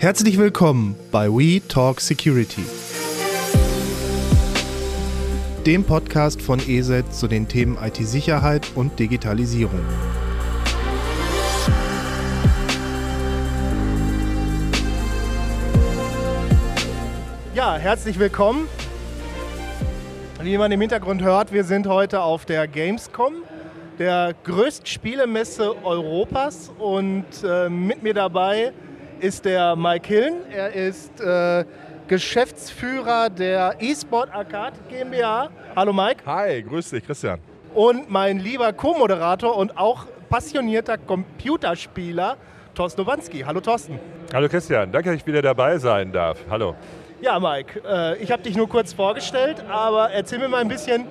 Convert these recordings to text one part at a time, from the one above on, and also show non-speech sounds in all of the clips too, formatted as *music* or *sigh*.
Herzlich willkommen bei We Talk Security, dem Podcast von ESET zu den Themen IT-Sicherheit und Digitalisierung. Ja, herzlich willkommen. Wie man im Hintergrund hört, wir sind heute auf der Gamescom, der größten Spielemesse Europas. Und äh, mit mir dabei ist der Mike Hillen. Er ist äh, Geschäftsführer der eSport Arcade GmbH. Hallo Mike. Hi, grüß dich, Christian. Und mein lieber Co-Moderator und auch passionierter Computerspieler, Thorsten Nowanski. Hallo Thorsten. Hallo Christian, danke, dass ich wieder dabei sein darf. Hallo. Ja, Mike, äh, ich habe dich nur kurz vorgestellt, aber erzähl mir mal ein bisschen,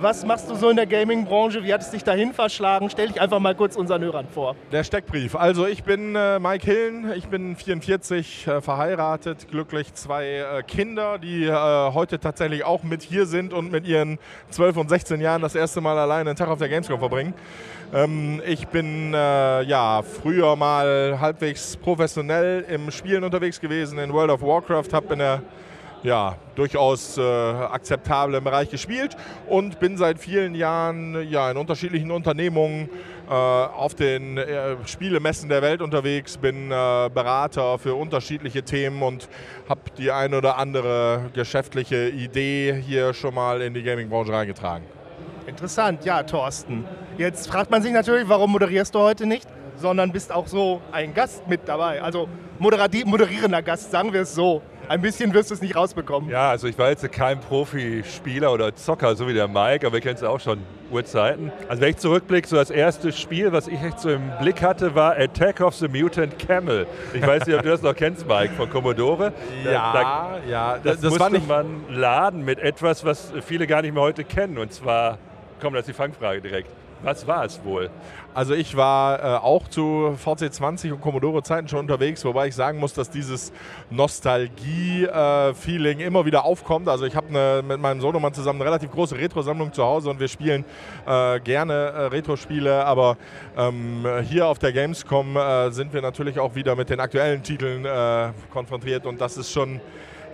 was machst du so in der Gaming-Branche? Wie hat es dich dahin verschlagen? Stell dich einfach mal kurz unseren Hörern vor. Der Steckbrief. Also ich bin äh, Mike Hillen, ich bin 44, äh, verheiratet, glücklich, zwei äh, Kinder, die äh, heute tatsächlich auch mit hier sind und mit ihren 12 und 16 Jahren das erste Mal alleine einen Tag auf der Gamescom verbringen. Ähm, ich bin äh, ja früher mal halbwegs professionell im Spielen unterwegs gewesen in World of Warcraft, habe in der ja, durchaus äh, akzeptablen Bereich gespielt und bin seit vielen Jahren ja, in unterschiedlichen Unternehmungen äh, auf den äh, Spielemessen der Welt unterwegs, bin äh, Berater für unterschiedliche Themen und habe die eine oder andere geschäftliche Idee hier schon mal in die Gaming-Branche reingetragen. Interessant, ja, Thorsten. Jetzt fragt man sich natürlich, warum moderierst du heute nicht, sondern bist auch so ein Gast mit dabei. Also moderierender Gast, sagen wir es so. Ein bisschen wirst du es nicht rausbekommen. Ja, also ich war jetzt kein Profispieler oder Zocker, so wie der Mike, aber wir kennen es auch schon Urzeiten. Also wenn ich zurückblicke, so das erste Spiel, was ich echt so im Blick hatte, war Attack of the Mutant Camel. Ich weiß nicht, ob du das noch kennst, Mike, von Commodore. Ja, da, ja. Das, das musste man laden mit etwas, was viele gar nicht mehr heute kennen. Und zwar, komm, das ist die Fangfrage direkt. Was war es wohl? Also ich war äh, auch zu VC20 und Commodore-Zeiten schon unterwegs, wobei ich sagen muss, dass dieses Nostalgie-Feeling äh, immer wieder aufkommt. Also ich habe mit meinem Sohnemann zusammen eine relativ große Retro-Sammlung zu Hause und wir spielen äh, gerne äh, Retro-Spiele, aber ähm, hier auf der Gamescom äh, sind wir natürlich auch wieder mit den aktuellen Titeln äh, konfrontiert und das ist schon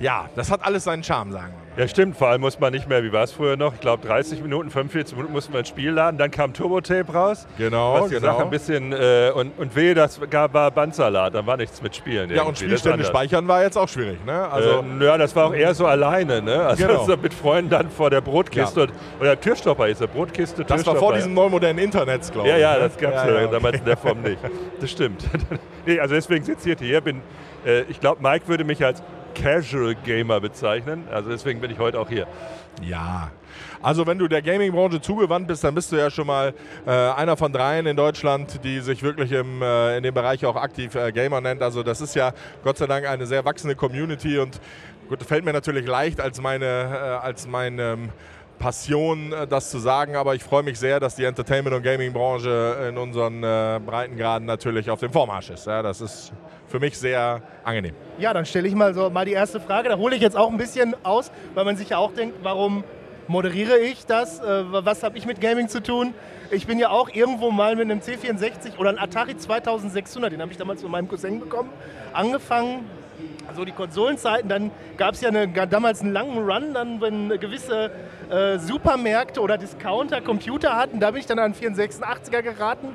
ja, das hat alles seinen Charme, sagen wir. Ja, stimmt. Vor allem muss man nicht mehr, wie war es früher noch? Ich glaube, 30 Minuten, 45 Minuten mussten wir ins Spiel laden. Dann kam Turbo-Tape raus. Genau, was genau. Sache ein bisschen, äh, und, und wehe, das gab, war Bandsalat. Da war nichts mit Spielen. Ja, und Spielstände speichern war jetzt auch schwierig, ne? Also äh, ja, das war auch eher so alleine, ne? Also genau. mit Freunden dann vor der Brotkiste. Ja. Und, oder Türstopper ist der Brotkiste, Das war vor diesem neumodernen Internets, glaube ich. Ja, ja, ne? das gab es ja, ja, damals in der Form nicht. *laughs* Das stimmt. *laughs* nee, also deswegen sitze ich hier. Bin, äh, ich glaube, Mike würde mich als Casual Gamer bezeichnen. Also deswegen bin ich heute auch hier. Ja. Also wenn du der Gaming-Branche zugewandt bist, dann bist du ja schon mal äh, einer von dreien in Deutschland, die sich wirklich im, äh, in dem Bereich auch aktiv äh, Gamer nennt. Also das ist ja Gott sei Dank eine sehr wachsende Community und gut, fällt mir natürlich leicht als meine, äh, als meine ähm, Passion, äh, das zu sagen, aber ich freue mich sehr, dass die Entertainment- und Gaming-Branche in unseren äh, Breitengraden natürlich auf dem Vormarsch ist. Ja, das ist für mich sehr angenehm. Ja, dann stelle ich mal so mal die erste Frage. Da hole ich jetzt auch ein bisschen aus, weil man sich ja auch denkt, warum moderiere ich das? Äh, was habe ich mit Gaming zu tun? Ich bin ja auch irgendwo mal mit einem C64 oder einem Atari 2600, den habe ich damals von meinem Cousin bekommen, angefangen. Also die Konsolenzeiten, dann gab es ja eine, damals einen langen Run, dann wenn gewisse äh, Supermärkte oder Discounter Computer hatten, da bin ich dann an 486er geraten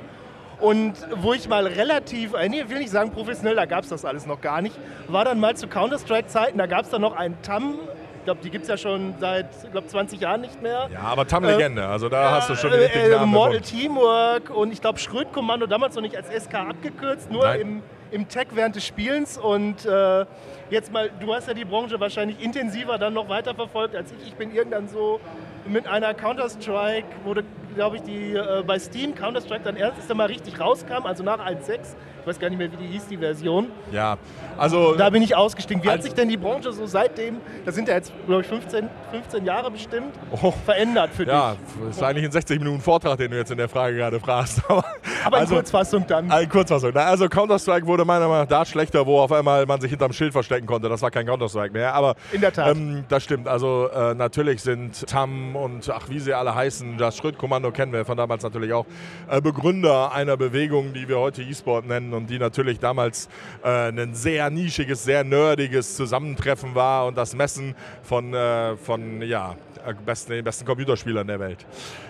und wo ich mal relativ, äh, nee, will nicht sagen professionell, da gab es das alles noch gar nicht, war dann mal zu Counter-Strike-Zeiten, da gab es dann noch einen TAM. Ich glaube, die gibt es ja schon seit glaub, 20 Jahren nicht mehr. Ja, aber TAM-Legende, äh, also da äh, hast du schon den richtigen Namen. Mortal Teamwork und ich glaube Schröd-Kommando, damals noch nicht als SK abgekürzt, nur im, im Tech während des Spielens. Und äh, jetzt mal, du hast ja die Branche wahrscheinlich intensiver dann noch weiterverfolgt als ich. Ich bin irgendwann so mit einer Counter-Strike, wurde glaube ich, die äh, bei Steam Counter-Strike dann erst einmal richtig rauskam, also nach 1.6. Ich weiß gar nicht mehr, wie die hieß, die Version. Ja, also. Da bin ich ausgestiegen. Wie hat sich denn die Branche so seitdem, das sind ja jetzt, glaube ich, 15, 15 Jahre bestimmt, oh, verändert für ja, dich? Ja, das ist eigentlich ein 60 Minuten Vortrag, den du jetzt in der Frage gerade fragst. *laughs* Aber, Aber also, in Kurzfassung dann. In Kurzfassung. Also Counter-Strike wurde meiner Meinung nach da schlechter, wo auf einmal man sich hinterm Schild verstecken konnte. Das war kein Counter-Strike mehr. Aber in der Tat. Ähm, das stimmt. Also äh, natürlich sind TAM und ach, wie sie alle heißen, das Schrittkommando kennen wir von damals natürlich auch, äh, Begründer einer Bewegung, die wir heute E-Sport nennen und die natürlich damals äh, ein sehr nischiges, sehr nerdiges Zusammentreffen war und das Messen von, äh, von ja, äh, besten, den besten Computerspielern der Welt.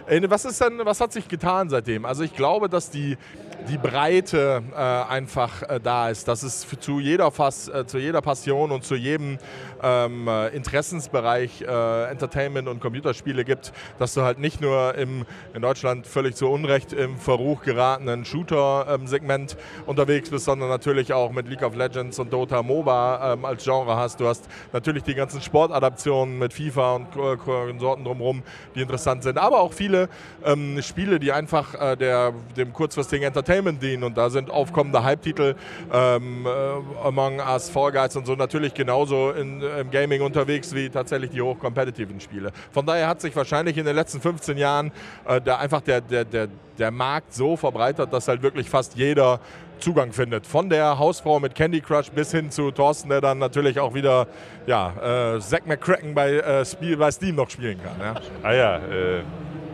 Äh, was, ist denn, was hat sich getan seitdem? Also ich glaube, dass die, die Breite äh, einfach äh, da ist, dass es zu jeder, Fass, äh, zu jeder Passion und zu jedem ähm, äh, Interessensbereich Entertainment und Computerspiele gibt, dass du halt nicht nur im, in Deutschland völlig zu Unrecht im Verruch geratenen Shooter-Segment ähm, unterwegs bist, sondern natürlich auch mit League of Legends und Dota MOBA ähm, als Genre hast. Du hast natürlich die ganzen Sportadaptionen mit FIFA und Sorten drumherum, die interessant sind, aber auch viele ähm, Spiele, die einfach äh, der, dem kurzfristigen Entertainment dienen und da sind aufkommende Hype-Titel ähm, äh, Among Us, Fall Guys und so natürlich genauso in, im Gaming unterwegs wie tatsächlich die hochkompetitiven Spiele. Von daher hat sich wahrscheinlich in den letzten 15 Jahren äh, da einfach der, der, der, der Markt so verbreitert, dass halt wirklich fast jeder Zugang findet. Von der Hausfrau mit Candy Crush bis hin zu Thorsten, der dann natürlich auch wieder ja, äh, Zack McCracken bei, äh, Spiel, bei Steam noch spielen kann. Ja. Ah ja, äh,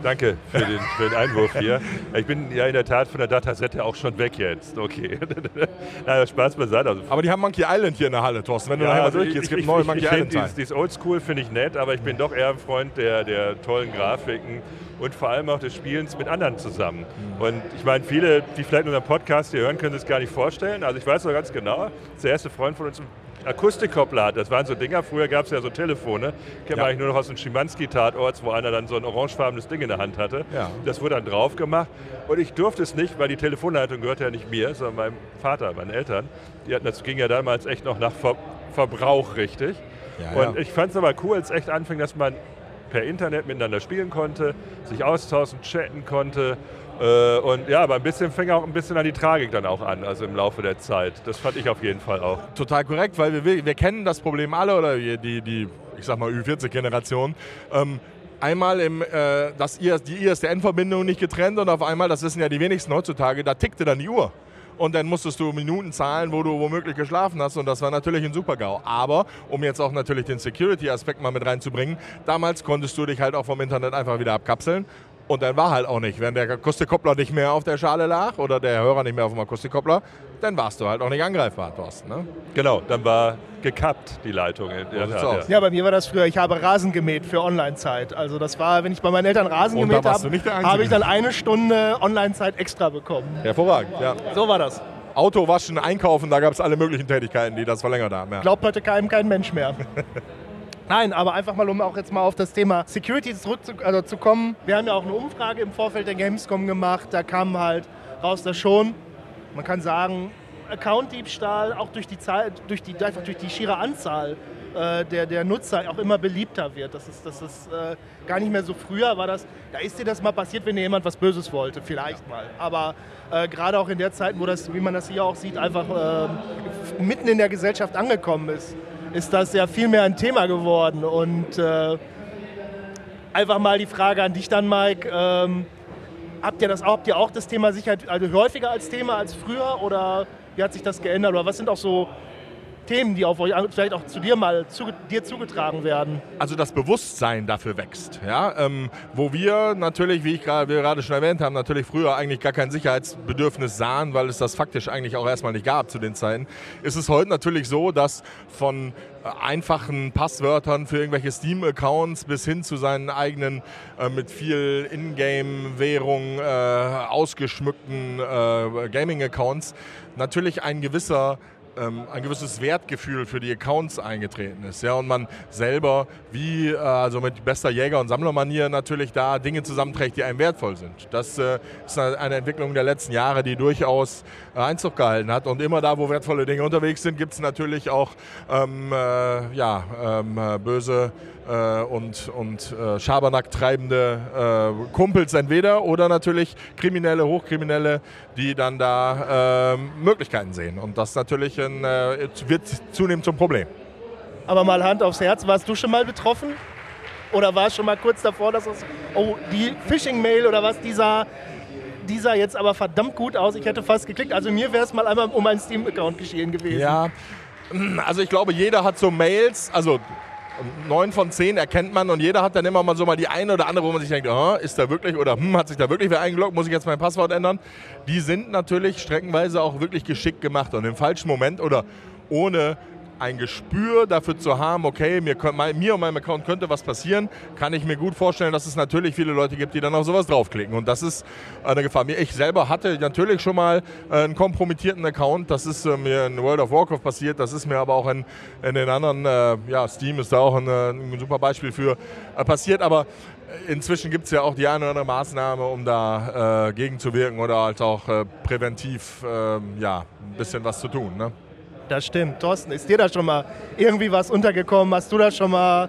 danke für den, für den, Einwurf hier. Ich bin ja in der Tat von der Datasette auch schon weg jetzt. Okay. *laughs* ja, Spaß beiseite. Also aber die haben Monkey Island hier in der Halle, Thorsten. Wenn du ja, nachher also durchgehst, es gibt neue Monkey Island. Dieses, dieses Oldschool finde ich nett, aber ich bin doch eher ein Freund der, der tollen Grafiken und vor allem auch des Spielens mit anderen zusammen. Mhm. Und ich meine, viele, die vielleicht unseren Podcast hier hören, können sich gar nicht vorstellen. Also ich weiß noch ganz genau, der erste Freund von uns Akustikkoppler hat. Das waren so Dinger, früher gab es ja so Telefone, kennt man eigentlich nur noch aus den Schimanski-Tatorts, wo einer dann so ein orangefarbenes Ding in der Hand hatte. Ja. Das wurde dann drauf gemacht und ich durfte es nicht, weil die Telefonleitung gehörte ja nicht mir, sondern meinem Vater, meinen Eltern. Die hatten, das ging ja damals echt noch nach Ver Verbrauch richtig. Ja, und ja. ich fand es aber cool, als es echt anfing, dass man per Internet miteinander spielen konnte, sich austauschen, chatten konnte. Äh, und ja, aber ein bisschen fing auch ein bisschen an die Tragik dann auch an, also im Laufe der Zeit. Das fand ich auf jeden Fall auch. Total korrekt, weil wir, wir kennen das Problem alle oder die, die ich sag mal Ü40-Generation. Ähm, einmal im, äh, dass die ISDN-Verbindung nicht getrennt und auf einmal, das wissen ja die wenigsten heutzutage, da tickte dann die Uhr und dann musstest du Minuten zahlen, wo du womöglich geschlafen hast und das war natürlich ein Super-GAU. Aber, um jetzt auch natürlich den Security-Aspekt mal mit reinzubringen, damals konntest du dich halt auch vom Internet einfach wieder abkapseln und dann war halt auch nicht. Wenn der Akustikkoppler nicht mehr auf der Schale lag oder der Hörer nicht mehr auf dem Akustikkoppler, dann warst du halt auch nicht angreifbar, Thorsten. Ne? Genau, dann war gekappt die Leitung. Ja, ja. ja, bei mir war das früher, ich habe Rasen gemäht für Online-Zeit. Also das war, wenn ich bei meinen Eltern Rasen Und gemäht habe, habe ich dann eine Stunde Online-Zeit extra bekommen. Hervorragend, ja. So war das. Auto waschen, einkaufen, da gab es alle möglichen Tätigkeiten, die das verlängert haben. Ja. Glaubt heute keinem kein Mensch mehr. *laughs* Nein, aber einfach mal, um auch jetzt mal auf das Thema Security zurückzukommen. Also Wir haben ja auch eine Umfrage im Vorfeld der Gamescom gemacht. Da kam halt raus, dass schon, man kann sagen, Account-Diebstahl auch durch die, Zahl, durch die, einfach durch die schiere Anzahl äh, der, der Nutzer auch immer beliebter wird. Das ist, das ist äh, gar nicht mehr so früher war das, da ist dir das mal passiert, wenn dir jemand was Böses wollte, vielleicht mal. Aber äh, gerade auch in der Zeit, wo das, wie man das hier auch sieht, einfach äh, mitten in der Gesellschaft angekommen ist, ist das ja viel mehr ein Thema geworden. Und äh, einfach mal die Frage an dich dann, Mike. Ähm, habt, ihr das, habt ihr auch das Thema Sicherheit also häufiger als Thema als früher oder wie hat sich das geändert? Oder was sind auch so Themen, die auf euch vielleicht auch zu dir mal zu, dir zugetragen werden? Also das Bewusstsein dafür wächst. Ja? Ähm, wo wir natürlich, wie ich gerade schon erwähnt haben, natürlich früher eigentlich gar kein Sicherheitsbedürfnis sahen, weil es das faktisch eigentlich auch erstmal nicht gab zu den Zeiten, ist es heute natürlich so, dass von äh, einfachen Passwörtern für irgendwelche Steam-Accounts bis hin zu seinen eigenen äh, mit viel Ingame-Währung äh, ausgeschmückten äh, Gaming-Accounts natürlich ein gewisser ähm, ein gewisses Wertgefühl für die Accounts eingetreten ist. Ja, und man selber, wie äh, also mit bester Jäger- und Sammlermanier, natürlich da Dinge zusammenträgt, die einem wertvoll sind. Das äh, ist eine Entwicklung der letzten Jahre, die durchaus äh, Einzug gehalten hat. Und immer da, wo wertvolle Dinge unterwegs sind, gibt es natürlich auch ähm, äh, ja, ähm, äh, böse äh, und, und äh, Schabernack treibende äh, Kumpels entweder oder natürlich Kriminelle, Hochkriminelle, die dann da äh, Möglichkeiten sehen. Und das natürlich ein, äh, wird zunehmend zum Problem. Aber mal Hand aufs Herz, warst du schon mal betroffen? Oder war es schon mal kurz davor, dass es, oh, die Phishing-Mail oder was, dieser, dieser jetzt aber verdammt gut aus, ich hätte fast geklickt. Also mir wäre es mal einmal um einen Steam-Account geschehen gewesen. Ja, also ich glaube, jeder hat so Mails, also neun von zehn erkennt man und jeder hat dann immer mal so mal die eine oder andere, wo man sich denkt, oh, ist da wirklich oder hm, hat sich da wirklich wer eingeloggt, muss ich jetzt mein Passwort ändern? Die sind natürlich streckenweise auch wirklich geschickt gemacht und im falschen Moment oder ohne ein Gespür dafür zu haben, okay, mir, mir und meinem Account könnte was passieren, kann ich mir gut vorstellen, dass es natürlich viele Leute gibt, die dann auf sowas draufklicken. Und das ist eine Gefahr. Ich selber hatte natürlich schon mal äh, einen kompromittierten Account. Das ist äh, mir in World of Warcraft passiert. Das ist mir aber auch in, in den anderen, äh, ja, Steam ist da auch ein, ein super Beispiel für passiert. Aber inzwischen gibt es ja auch die eine oder andere Maßnahme, um da äh, gegenzuwirken oder halt auch äh, präventiv äh, ja, ein bisschen was zu tun. Ne? Das stimmt. Thorsten, ist dir da schon mal irgendwie was untergekommen? Hast du da schon mal,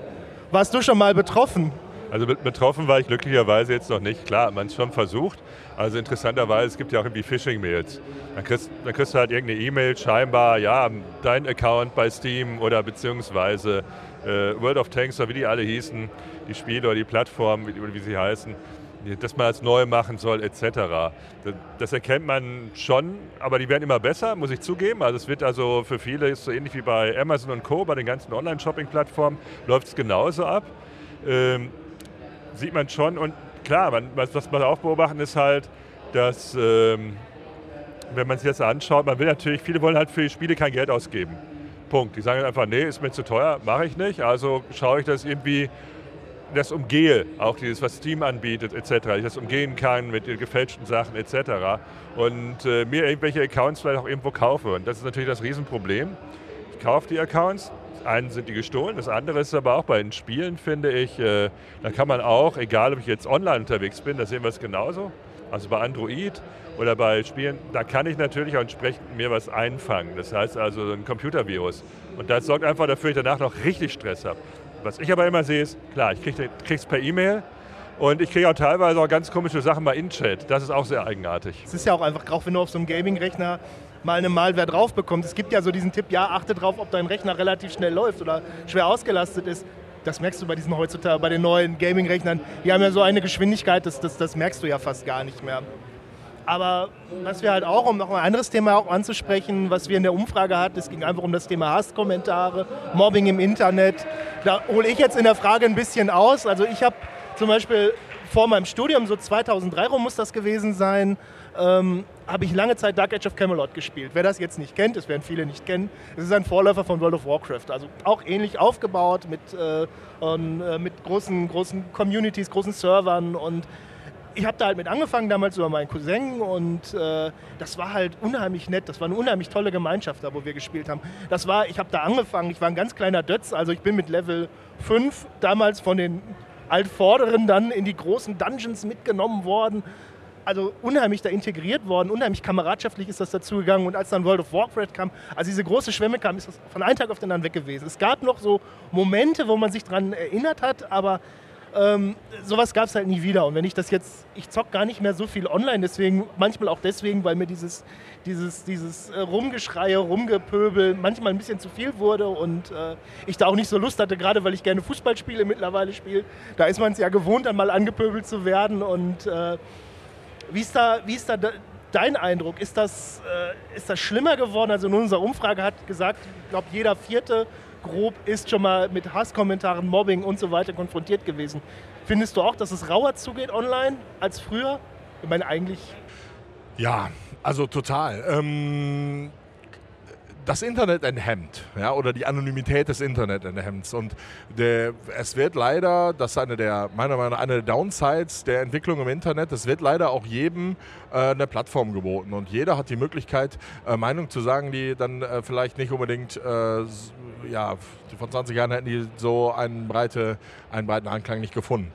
warst du schon mal betroffen? Also betroffen war ich glücklicherweise jetzt noch nicht. Klar, man es schon versucht. Also interessanterweise, es gibt ja auch irgendwie Phishing-Mails. Dann kriegst, dann kriegst du halt irgendeine E-Mail, scheinbar, ja, dein Account bei Steam oder beziehungsweise äh, World of Tanks oder wie die alle hießen, die Spiele oder die Plattformen, wie, wie sie heißen, dass man es neu machen soll, etc. Das erkennt man schon, aber die werden immer besser, muss ich zugeben. Also es wird also für viele, ist so ähnlich wie bei Amazon und Co., bei den ganzen Online-Shopping-Plattformen, läuft es genauso ab. Ähm, sieht man schon und klar, man, was, was wir auch beobachten, ist halt, dass, ähm, wenn man sich das anschaut, man will natürlich, viele wollen halt für die Spiele kein Geld ausgeben. Punkt. Die sagen einfach, nee, ist mir zu teuer, mache ich nicht. Also schaue ich das irgendwie das umgehe, auch dieses, was Steam anbietet, etc., ich das umgehen kann mit den gefälschten Sachen, etc. Und äh, mir irgendwelche Accounts vielleicht auch irgendwo kaufe. Und das ist natürlich das Riesenproblem. Ich kaufe die Accounts, einen sind die gestohlen, das andere ist aber auch bei den Spielen, finde ich, äh, da kann man auch, egal ob ich jetzt online unterwegs bin, da sehen wir es genauso, also bei Android oder bei Spielen, da kann ich natürlich auch entsprechend mir was einfangen. Das heißt also ein Computervirus. Und das sorgt einfach dafür, dass ich danach noch richtig Stress habe. Was ich aber immer sehe, ist, klar, ich kriege es per E-Mail und ich kriege auch teilweise auch ganz komische Sachen mal in Chat. Das ist auch sehr eigenartig. Es ist ja auch einfach, auch wenn du auf so einem Gaming-Rechner mal eine Malware drauf bekommst. Es gibt ja so diesen Tipp, ja, achte drauf, ob dein Rechner relativ schnell läuft oder schwer ausgelastet ist. Das merkst du bei diesen heutzutage, bei den neuen Gaming-Rechnern. Die haben ja so eine Geschwindigkeit, das, das, das merkst du ja fast gar nicht mehr. Aber was wir halt auch, um noch ein anderes Thema auch anzusprechen, was wir in der Umfrage hatten, es ging einfach um das Thema Hasskommentare, Mobbing im Internet. Da hole ich jetzt in der Frage ein bisschen aus. Also ich habe zum Beispiel vor meinem Studium, so 2003 rum muss das gewesen sein, ähm, habe ich lange Zeit Dark Age of Camelot gespielt. Wer das jetzt nicht kennt, das werden viele nicht kennen, es ist ein Vorläufer von World of Warcraft. Also auch ähnlich aufgebaut mit, äh, äh, mit großen, großen Communities, großen Servern und ich habe da halt mit angefangen, damals über meinen Cousin und äh, das war halt unheimlich nett. Das war eine unheimlich tolle Gemeinschaft da, wo wir gespielt haben. Das war, ich habe da angefangen, ich war ein ganz kleiner Dötz, also ich bin mit Level 5 damals von den Altvorderen dann in die großen Dungeons mitgenommen worden. Also unheimlich da integriert worden, unheimlich kameradschaftlich ist das dazugegangen und als dann World of Warcraft kam, als diese große Schwemme kam, ist das von einem Tag auf den anderen weg gewesen. Es gab noch so Momente, wo man sich daran erinnert hat, aber ähm, sowas gab es halt nie wieder. Und wenn ich das jetzt, ich zock gar nicht mehr so viel online, deswegen, manchmal auch deswegen, weil mir dieses, dieses, dieses äh, Rumgeschreie, Rumgepöbel manchmal ein bisschen zu viel wurde und äh, ich da auch nicht so Lust hatte, gerade weil ich gerne Fußballspiele mittlerweile spiele. Da ist man es ja gewohnt, dann mal angepöbelt zu werden. Und äh, wie ist da, wie ist da dein Eindruck? Ist das, äh, ist das schlimmer geworden? Also in unserer Umfrage hat gesagt, ich glaube, jeder vierte grob ist schon mal mit Hasskommentaren, Mobbing und so weiter konfrontiert gewesen. Findest du auch, dass es rauer zugeht online als früher? Ich meine, eigentlich. Ja, also total. Ähm, das Internet enthemmt, ja, oder die Anonymität des Internet enthemmt. Und der, es wird leider, das ist eine der, meiner Meinung nach, eine der Downsides der Entwicklung im Internet, es wird leider auch jedem äh, eine Plattform geboten. Und jeder hat die Möglichkeit, äh, Meinung zu sagen, die dann äh, vielleicht nicht unbedingt, äh, ja, vor 20 Jahren hätten die so einen, breite, einen breiten Anklang nicht gefunden.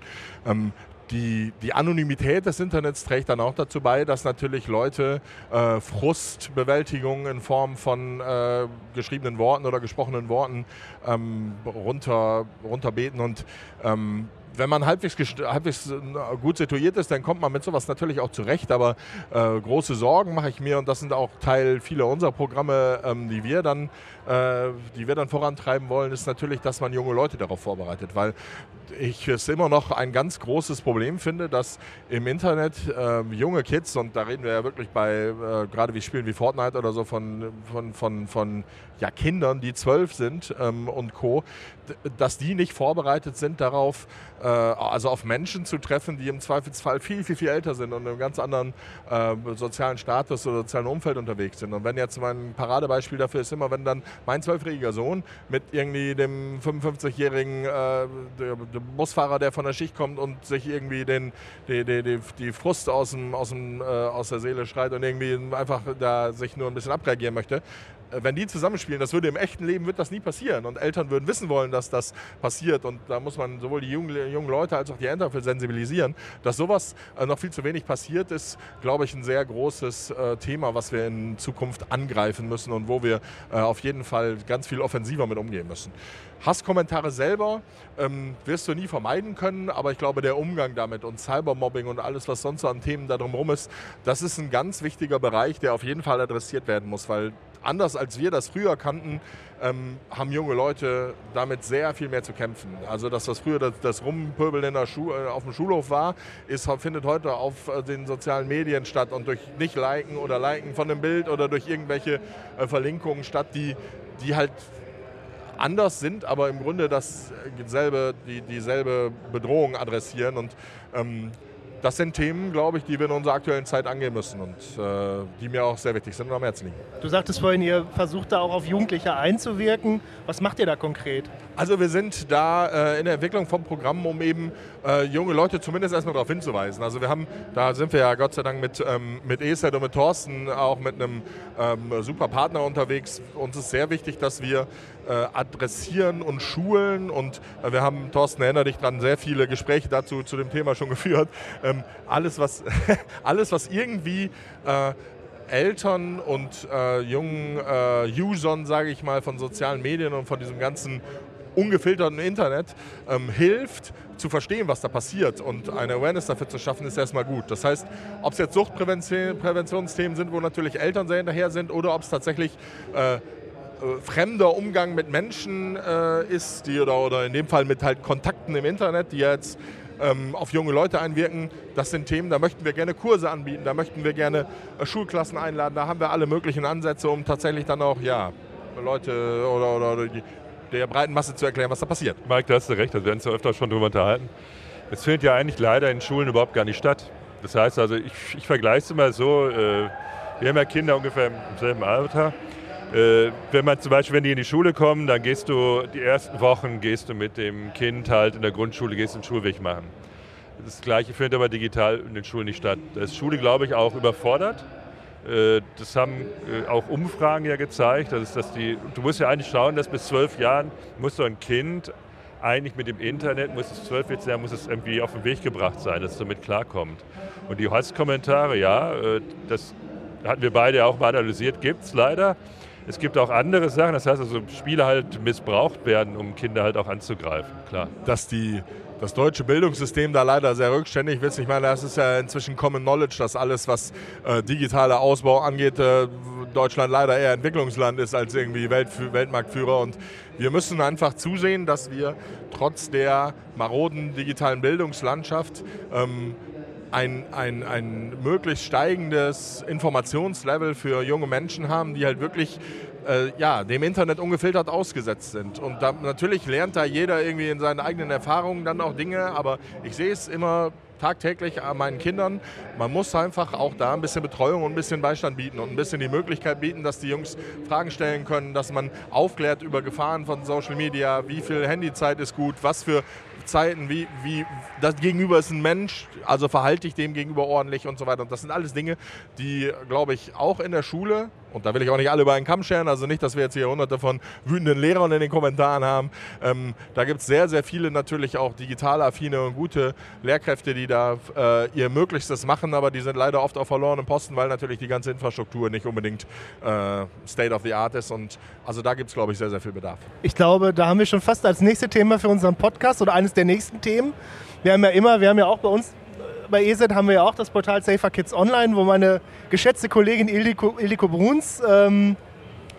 Ähm, die, die Anonymität des Internets trägt dann auch dazu bei, dass natürlich Leute äh, Frustbewältigung in Form von äh, geschriebenen Worten oder gesprochenen Worten ähm, runter, runterbeten. Und ähm, wenn man halbwegs, halbwegs, gut situiert ist, dann kommt man mit sowas natürlich auch zurecht. Aber äh, große Sorgen mache ich mir. Und das sind auch Teil vieler unserer Programme, ähm, die wir dann äh, die wir dann vorantreiben wollen, ist natürlich, dass man junge Leute darauf vorbereitet, weil ich es immer noch ein ganz großes Problem finde, dass im Internet äh, junge Kids, und da reden wir ja wirklich bei, äh, gerade wie Spielen wie Fortnite oder so, von, von, von, von ja, Kindern, die zwölf sind ähm, und Co., dass die nicht vorbereitet sind darauf, äh, also auf Menschen zu treffen, die im Zweifelsfall viel, viel, viel älter sind und in einem ganz anderen äh, sozialen Status oder sozialen Umfeld unterwegs sind. Und wenn jetzt mein Paradebeispiel dafür ist immer, wenn dann mein zwölfjähriger Sohn mit irgendwie dem 55-jährigen äh, Busfahrer, der von der Schicht kommt und sich irgendwie den, die, die, die, die Frust aus, dem, aus, dem, äh, aus der Seele schreit und irgendwie einfach da sich nur ein bisschen abreagieren möchte, äh, wenn die zusammenspielen, das würde im echten Leben wird das nie passieren. Und Eltern würden wissen wollen, dass das passiert. Und da muss man sowohl die jungen, jungen Leute als auch die Eltern für sensibilisieren. Dass sowas äh, noch viel zu wenig passiert, ist, glaube ich, ein sehr großes äh, Thema, was wir in Zukunft angreifen müssen und wo wir auf jeden Fall ganz viel offensiver mit umgehen müssen. Hasskommentare selber ähm, wirst du nie vermeiden können, aber ich glaube, der Umgang damit und Cybermobbing und alles, was sonst so an Themen da drumherum ist, das ist ein ganz wichtiger Bereich, der auf jeden Fall adressiert werden muss, weil anders als wir das früher kannten, ähm, haben junge Leute damit sehr viel mehr zu kämpfen. Also das, was früher das, das Rumpöbeln in der Schu äh, auf dem Schulhof war, ist, findet heute auf äh, den sozialen Medien statt und durch nicht liken oder liken von einem Bild oder durch irgendwelche äh, Verlinkungen statt, die, die halt anders sind, aber im Grunde dasselbe, die, dieselbe Bedrohung adressieren. Und ähm, das sind Themen, glaube ich, die wir in unserer aktuellen Zeit angehen müssen und äh, die mir auch sehr wichtig sind und am Herzen liegen. Du sagtest vorhin, ihr versucht da auch auf Jugendliche einzuwirken. Was macht ihr da konkret? Also wir sind da äh, in der Entwicklung von Programmen, um eben äh, junge Leute zumindest erstmal darauf hinzuweisen. Also wir haben, da sind wir ja Gott sei Dank mit, ähm, mit ESET und mit Thorsten auch mit einem ähm, super Partner unterwegs. Uns ist sehr wichtig, dass wir äh, adressieren und schulen und äh, wir haben, Thorsten, erinnere dich dran, sehr viele Gespräche dazu zu dem Thema schon *laughs* geführt. Ähm, alles, was, *laughs* alles, was irgendwie äh, Eltern und äh, jungen äh, Usern, sage ich mal, von sozialen Medien und von diesem ganzen ungefilterten Internet ähm, hilft, zu verstehen, was da passiert und eine Awareness dafür zu schaffen, ist erstmal gut. Das heißt, ob es jetzt Suchtpräventionsthemen sind, wo natürlich Eltern sehr hinterher sind, oder ob es tatsächlich äh, äh, fremder Umgang mit Menschen äh, ist, die oder, oder in dem Fall mit halt Kontakten im Internet, die jetzt ähm, auf junge Leute einwirken. Das sind Themen, da möchten wir gerne Kurse anbieten, da möchten wir gerne äh, Schulklassen einladen, da haben wir alle möglichen Ansätze, um tatsächlich dann auch ja, Leute oder, oder, oder die, der breiten Masse zu erklären, was da passiert. Mike, da hast du recht, da werden wir öfter schon drüber unterhalten. Es findet ja eigentlich leider in Schulen überhaupt gar nicht statt. Das heißt also, ich, ich vergleiche es immer so, äh, wir haben ja Kinder ungefähr im selben Alter äh, wenn man zum Beispiel, wenn die in die Schule kommen, dann gehst du die ersten Wochen gehst du mit dem Kind halt in der Grundschule, gehst den Schulweg machen. Das gleiche findet aber digital in den Schulen nicht statt. Da ist Schule, glaube ich, auch überfordert. Äh, das haben äh, auch Umfragen ja gezeigt. Dass, dass die, du musst ja eigentlich schauen, dass bis zwölf Jahren muss so ein Kind eigentlich mit dem Internet, muss es zwölf jetzt sein, muss es irgendwie auf den Weg gebracht sein, dass es damit klarkommt. Und die Hasskommentare, ja, äh, das hatten wir beide auch mal analysiert, gibt es leider. Es gibt auch andere Sachen, das heißt also, Spiele halt missbraucht werden, um Kinder halt auch anzugreifen, klar. Dass die das deutsche Bildungssystem da leider sehr rückständig ist. Ich meine, das ist ja inzwischen Common Knowledge, dass alles, was äh, digitaler Ausbau angeht, äh, Deutschland leider eher Entwicklungsland ist als irgendwie Welt, Weltmarktführer. Und wir müssen einfach zusehen, dass wir trotz der maroden digitalen Bildungslandschaft ähm, ein, ein, ein möglichst steigendes Informationslevel für junge Menschen haben, die halt wirklich äh, ja, dem Internet ungefiltert ausgesetzt sind. Und da, natürlich lernt da jeder irgendwie in seinen eigenen Erfahrungen dann auch Dinge, aber ich sehe es immer tagtäglich an meinen Kindern. Man muss einfach auch da ein bisschen Betreuung und ein bisschen Beistand bieten und ein bisschen die Möglichkeit bieten, dass die Jungs Fragen stellen können, dass man aufklärt über Gefahren von Social Media, wie viel Handyzeit ist gut, was für Zeiten, wie, wie das Gegenüber ist ein Mensch, also verhalte ich dem gegenüber ordentlich und so weiter. Und das sind alles Dinge, die, glaube ich, auch in der Schule, und da will ich auch nicht alle über einen Kamm scheren, also nicht, dass wir jetzt hier hunderte von wütenden Lehrern in den Kommentaren haben. Ähm, da gibt es sehr, sehr viele natürlich auch digital affine und gute Lehrkräfte, die da äh, ihr Möglichstes machen, aber die sind leider oft auf verlorenen Posten, weil natürlich die ganze Infrastruktur nicht unbedingt äh, State of the Art ist. Und also da gibt es, glaube ich, sehr, sehr viel Bedarf. Ich glaube, da haben wir schon fast als nächstes Thema für unseren Podcast oder eines der nächsten Themen. wir haben ja immer, wir haben ja auch bei uns bei EZ haben wir ja auch das Portal Safer Kids Online, wo meine geschätzte Kollegin Ildiko, Ildiko Bruns ähm,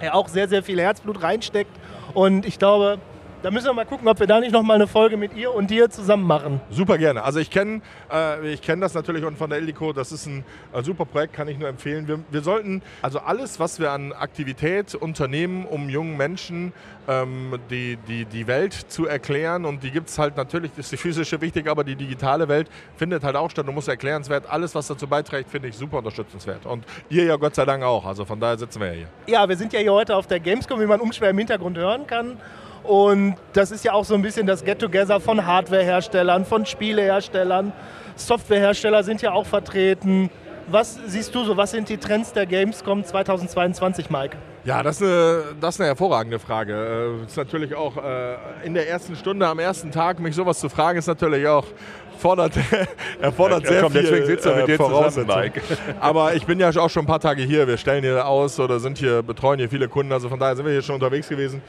ja auch sehr, sehr viel Herzblut reinsteckt. Und ich glaube, da müssen wir mal gucken, ob wir da nicht noch mal eine Folge mit ihr und dir zusammen machen. Super gerne. Also ich kenne äh, kenn das natürlich und von der Ildiko, das ist ein, ein super Projekt, kann ich nur empfehlen. Wir, wir, sollten also alles, was wir an Aktivität unternehmen, um jungen Menschen ähm, die, die, die Welt zu erklären und die gibt es halt natürlich, ist die physische wichtig, aber die digitale Welt findet halt auch statt und muss erklärenswert. Alles, was dazu beiträgt, finde ich super unterstützenswert. Und ihr ja Gott sei Dank auch. Also von daher sitzen wir ja hier. Ja, wir sind ja hier heute auf der Gamescom, wie man umschwer im Hintergrund hören kann. Und das ist ja auch so ein bisschen das Get-Together von Hardwareherstellern, von Spieleherstellern. Softwarehersteller sind ja auch vertreten. Was siehst du so, was sind die Trends der Gamescom 2022, Mike? Ja, das ist eine, das ist eine hervorragende Frage. Äh, ist natürlich auch äh, in der ersten Stunde, am ersten Tag, mich sowas zu fragen, ist natürlich auch fordert, *laughs* erfordert ja, sehr komm, viel deswegen sitzt er mit dir zusammen, Mike. *laughs* Aber ich bin ja auch schon ein paar Tage hier. Wir stellen hier aus oder sind hier, betreuen hier viele Kunden. Also von daher sind wir hier schon unterwegs gewesen.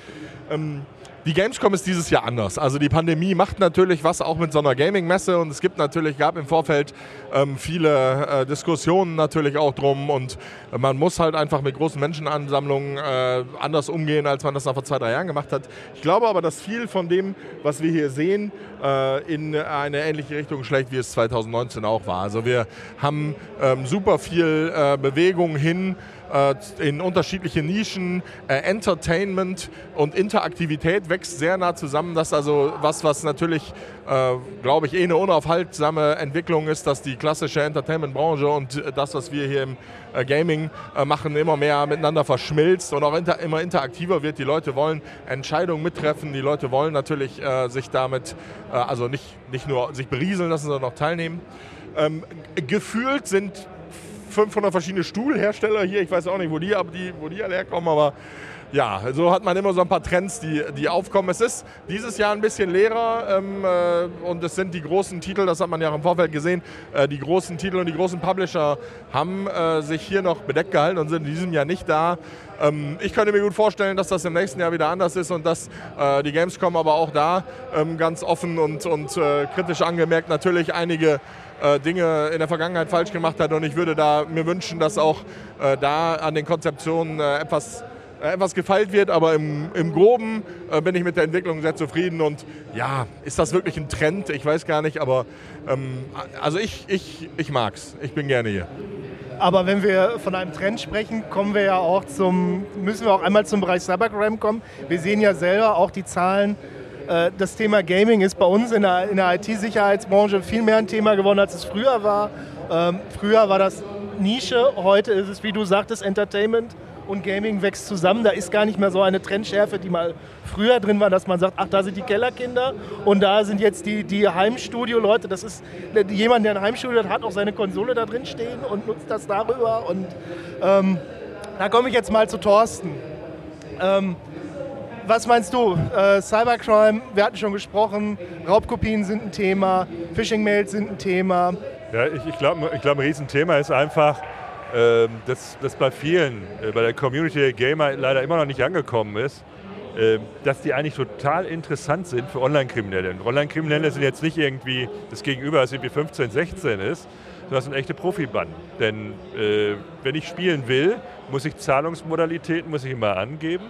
Ähm, die Gamescom ist dieses Jahr anders. Also die Pandemie macht natürlich was auch mit so einer Gaming-Messe und es gibt natürlich, gab im Vorfeld ähm, viele äh, Diskussionen natürlich auch drum und man muss halt einfach mit großen Menschenansammlungen äh, anders umgehen, als man das noch vor zwei, drei Jahren gemacht hat. Ich glaube aber, dass viel von dem, was wir hier sehen, äh, in eine ähnliche Richtung schlägt, wie es 2019 auch war. Also wir haben ähm, super viel äh, Bewegung hin in unterschiedliche Nischen. Äh, Entertainment und Interaktivität wächst sehr nah zusammen. Das ist also was, was natürlich, äh, glaube ich, eh eine unaufhaltsame Entwicklung ist, dass die klassische Entertainment-Branche und das, was wir hier im Gaming machen, immer mehr miteinander verschmilzt und auch inter immer interaktiver wird. Die Leute wollen Entscheidungen mittreffen, die Leute wollen natürlich sich damit, also nicht, nicht nur sich berieseln lassen, sondern auch teilnehmen. Ähm, gefühlt sind 500 verschiedene Stuhlhersteller hier. Ich weiß auch nicht, wo die, die, wo die alle herkommen, aber ja, so hat man immer so ein paar Trends, die, die aufkommen. Es ist dieses Jahr ein bisschen leerer ähm, äh, und es sind die großen Titel, das hat man ja auch im Vorfeld gesehen, äh, die großen Titel und die großen Publisher haben äh, sich hier noch bedeckt gehalten und sind in diesem Jahr nicht da. Ähm, ich könnte mir gut vorstellen, dass das im nächsten Jahr wieder anders ist und dass äh, die Gamescom aber auch da ähm, ganz offen und, und äh, kritisch angemerkt natürlich einige Dinge in der Vergangenheit falsch gemacht hat. Und ich würde da mir wünschen, dass auch äh, da an den Konzeptionen äh, etwas äh, etwas gefeilt wird, aber im, im Groben äh, bin ich mit der Entwicklung sehr zufrieden und ja, ist das wirklich ein Trend? Ich weiß gar nicht, aber ähm, also ich, ich, ich mag's. Ich bin gerne hier. Aber wenn wir von einem Trend sprechen, kommen wir ja auch zum, müssen wir auch einmal zum Bereich Cybercrime kommen. Wir sehen ja selber auch die Zahlen äh, das Thema Gaming ist bei uns in der, der IT-Sicherheitsbranche viel mehr ein Thema geworden, als es früher war. Ähm, früher war das Nische, heute ist es, wie du sagtest, Entertainment und Gaming wächst zusammen. Da ist gar nicht mehr so eine Trendschärfe, die mal früher drin war, dass man sagt, ach, da sind die Kellerkinder und da sind jetzt die, die Heimstudio-Leute. Das ist jemand, der ein Heimstudio hat, hat auch seine Konsole da drin stehen und nutzt das darüber. Und ähm, da komme ich jetzt mal zu Thorsten. Ähm, was meinst du? Äh, Cybercrime, wir hatten schon gesprochen, Raubkopien sind ein Thema, Phishing-Mails sind ein Thema. Ja, ich, ich glaube, ich glaub, ein Riesenthema ist einfach, äh, dass, dass bei vielen, äh, bei der Community der Gamer leider immer noch nicht angekommen ist, äh, dass die eigentlich total interessant sind für Online-Kriminelle. Online-Kriminelle sind jetzt nicht irgendwie das Gegenüber, das irgendwie 15, 16 ist, sondern das sind echte Profibanden. Denn äh, wenn ich spielen will, muss ich Zahlungsmodalitäten muss ich immer angeben.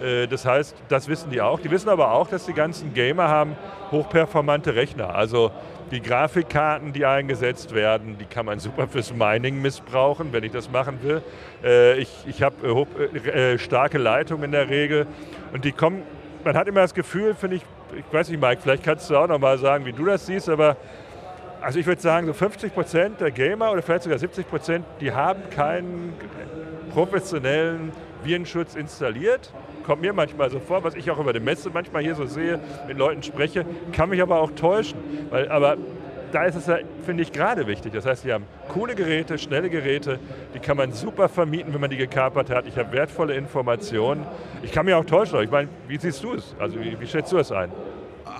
Äh, das heißt, das wissen die auch. Die wissen aber auch, dass die ganzen Gamer haben hochperformante Rechner. Also die Grafikkarten, die eingesetzt werden, die kann man super fürs Mining missbrauchen, wenn ich das machen will. Äh, ich ich habe äh, starke Leitungen in der Regel und die kommen, man hat immer das Gefühl, finde ich, ich weiß nicht, Mike, vielleicht kannst du auch noch mal sagen, wie du das siehst, aber also ich würde sagen, so 50 Prozent der Gamer oder vielleicht sogar 70 Prozent, die haben keinen professionellen Virenschutz installiert kommt mir manchmal so vor, was ich auch über die Messe manchmal hier so sehe, mit Leuten spreche, kann mich aber auch täuschen. Weil, aber da ist es ja, finde ich, gerade wichtig. Das heißt, wir haben coole Geräte, schnelle Geräte, die kann man super vermieten, wenn man die gekapert hat. Ich habe wertvolle Informationen. Ich kann mich auch täuschen. Ich meine, wie siehst du es? Also wie, wie schätzt du es ein?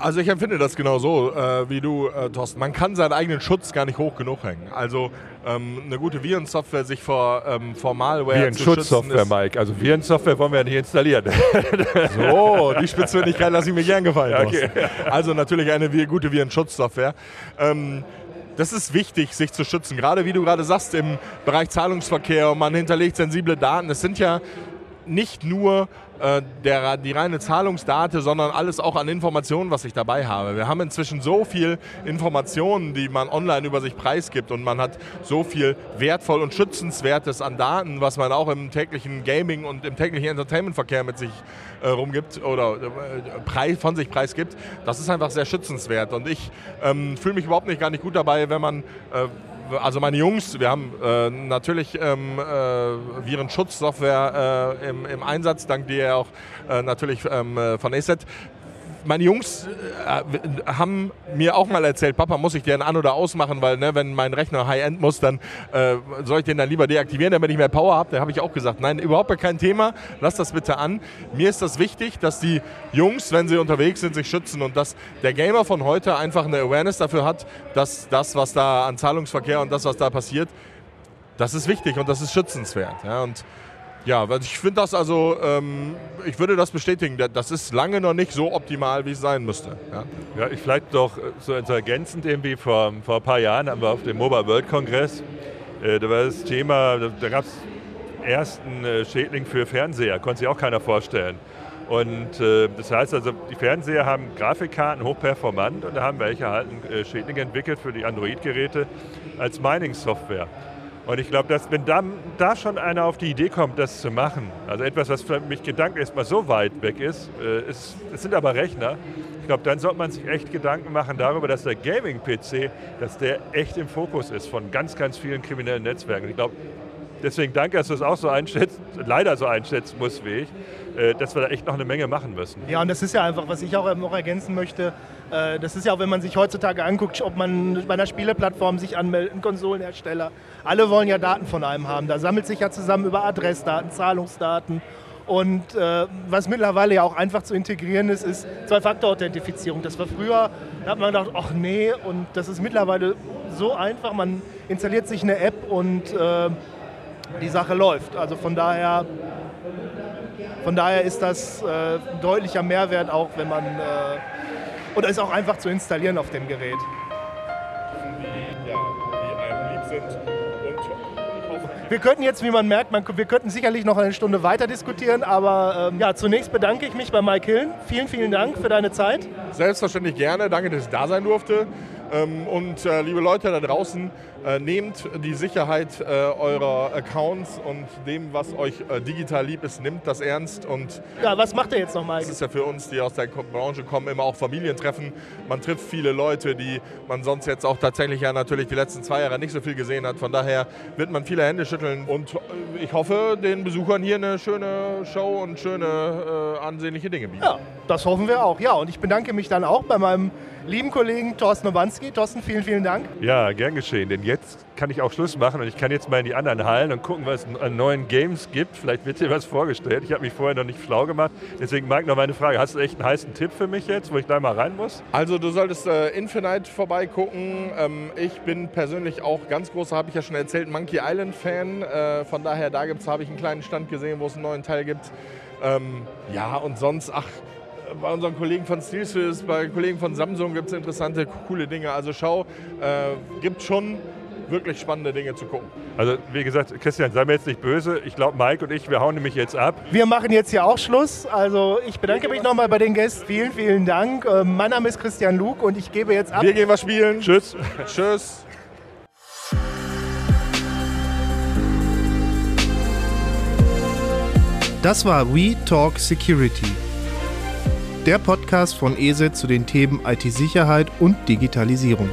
Also ich empfinde das genau so äh, wie du, äh, Thorsten. Man kann seinen eigenen Schutz gar nicht hoch genug hängen. Also ähm, eine gute Virensoftware sich vor, ähm, vor Malware zu schützen. Virenschutzsoftware, Mike. Also Virensoftware wollen wir ja nicht installieren. *laughs* So, die Spitzfindigkeit lasse ich mir gern gefallen. Okay. Also natürlich eine gute Virenschutzsoftware. Ähm, das ist wichtig, sich zu schützen. Gerade wie du gerade sagst, im Bereich Zahlungsverkehr und man hinterlegt sensible Daten. Es sind ja nicht nur äh, der, die reine Zahlungsdate, sondern alles auch an Informationen, was ich dabei habe. Wir haben inzwischen so viel Informationen, die man online über sich preisgibt und man hat so viel wertvoll und schützenswertes an Daten, was man auch im täglichen Gaming und im täglichen Entertainmentverkehr mit sich äh, rumgibt oder äh, von sich preisgibt. Das ist einfach sehr schützenswert und ich ähm, fühle mich überhaupt nicht gar nicht gut dabei, wenn man äh, also meine Jungs, wir haben äh, natürlich ähm, äh, Virenschutzsoftware äh, im, im Einsatz, dank dir auch äh, natürlich ähm, äh, von ASET. Meine Jungs äh, haben mir auch mal erzählt, Papa, muss ich den an- oder ausmachen, weil ne, wenn mein Rechner High-End muss, dann äh, soll ich den dann lieber deaktivieren, damit ich mehr Power habe. Da habe ich auch gesagt, nein, überhaupt kein Thema, lass das bitte an. Mir ist das wichtig, dass die Jungs, wenn sie unterwegs sind, sich schützen und dass der Gamer von heute einfach eine Awareness dafür hat, dass das, was da an Zahlungsverkehr und das, was da passiert, das ist wichtig und das ist schützenswert. Ja, und ja, weil ich finde das also, ähm, ich würde das bestätigen, da- das ist lange noch nicht so optimal, wie es sein müsste. Ja. Ja, ich vielleicht doch äh, so so ergänzend irgendwie vor, vor ein paar Jahren haben wir auf dem Mobile World Kongress, äh, da war das Thema, da, da gab es ersten äh, Schädling für Fernseher, konnte sich auch keiner vorstellen. Und äh, das heißt also, die Fernseher haben Grafikkarten hochperformant und da haben welche halt einen äh, Schädling entwickelt für die Android-Geräte als Mining-Software. Und ich glaube, dass wenn da, da schon einer auf die Idee kommt, das zu machen, also etwas, was für mich gedanklich erstmal so weit weg ist, äh, ist, es sind aber Rechner, ich glaube, dann sollte man sich echt Gedanken machen darüber, dass der Gaming-PC, dass der echt im Fokus ist von ganz, ganz vielen kriminellen Netzwerken. Ich glaube, deswegen danke, dass du es auch so einschätzt, leider so einschätzen musst wie ich, äh, dass wir da echt noch eine Menge machen müssen. Ja, und das ist ja einfach, was ich auch noch ergänzen möchte, das ist ja auch, wenn man sich heutzutage anguckt, ob man bei einer Spieleplattform sich anmeldet, ein Konsolenhersteller, alle wollen ja Daten von einem haben. Da sammelt sich ja zusammen über Adressdaten, Zahlungsdaten. Und äh, was mittlerweile ja auch einfach zu integrieren ist, ist Zwei-Faktor-Authentifizierung. Das war früher, da hat man gedacht, ach nee, und das ist mittlerweile so einfach. Man installiert sich eine App und äh, die Sache läuft. Also von daher, von daher ist das äh, deutlicher Mehrwert auch, wenn man oder ist auch einfach zu installieren auf dem Gerät. Die, ja, die einem lieb sind Wir könnten jetzt, wie man merkt, man, wir könnten sicherlich noch eine Stunde weiter diskutieren, aber ähm, ja, zunächst bedanke ich mich bei Mike Hillen. Vielen, vielen Dank für deine Zeit. Selbstverständlich gerne. Danke, dass ich da sein durfte. Ähm, Und äh, liebe Leute da draußen, äh, nehmt die Sicherheit äh, eurer Accounts und dem, was euch digital lieb ist, nimmt das ernst. Und Ja, was macht er jetzt noch, Mike? es ist ja für uns, die aus der Branche kommen, immer auch Familientreffen. Man trifft viele Leute, die man sonst jetzt auch tatsächlich ja natürlich die letzten zwei Jahre nicht so viel gesehen hat. Von daher wird man viele Hände schütteln. Und ich hoffe, den Besuchern hier eine schöne Show und schöne ansehnliche Dinge bieten. Ja, das hoffen wir auch. Ja, und ich bedanke mich dann auch bei meinem lieben Kollegen Thorsten Nowanski. Thorsten, vielen, vielen Dank. Ja, gern geschehen, denn jetzt kann ich auch Schluss machen und ich kann jetzt mal in die anderen Hallen und gucken, was es an neuen Games gibt. Vielleicht wird hier was vorgestellt. Ich habe mich vorher noch nicht schlau gemacht. Deswegen, Mike, noch meine Frage. Hast du echt einen heißen Tipp für mich jetzt, wo ich gleich mal rein muss? Also du solltest äh, Infinite vorbeigucken. Ähm, ich bin persönlich auch ganz großer, habe ich ja schon erzählt, Monkey Island Fan. Äh, von daher, da gibt's, habe ich einen kleinen Stand gesehen, wo es einen neuen Teil gibt. Ähm, ja, und sonst, ach, bei unseren Kollegen von SteelSwiss, bei Kollegen von Samsung gibt es interessante, coole Dinge. Also schau, äh, gibt schon wirklich spannende Dinge zu gucken. Also, wie gesagt, Christian, sei mir jetzt nicht böse. Ich glaube, Mike und ich, wir hauen nämlich jetzt ab. Wir machen jetzt hier auch Schluss. Also ich bedanke mich nochmal bei den Gästen. Vielen, vielen Dank. Ähm, Mein Name ist Christian Luke und ich gebe jetzt ab. Wir gehen was spielen. Tschüss. *laughs* Tschüss. Das war We Talk Security. Der Podcast von ESET zu den Themen IT-Sicherheit und Digitalisierung.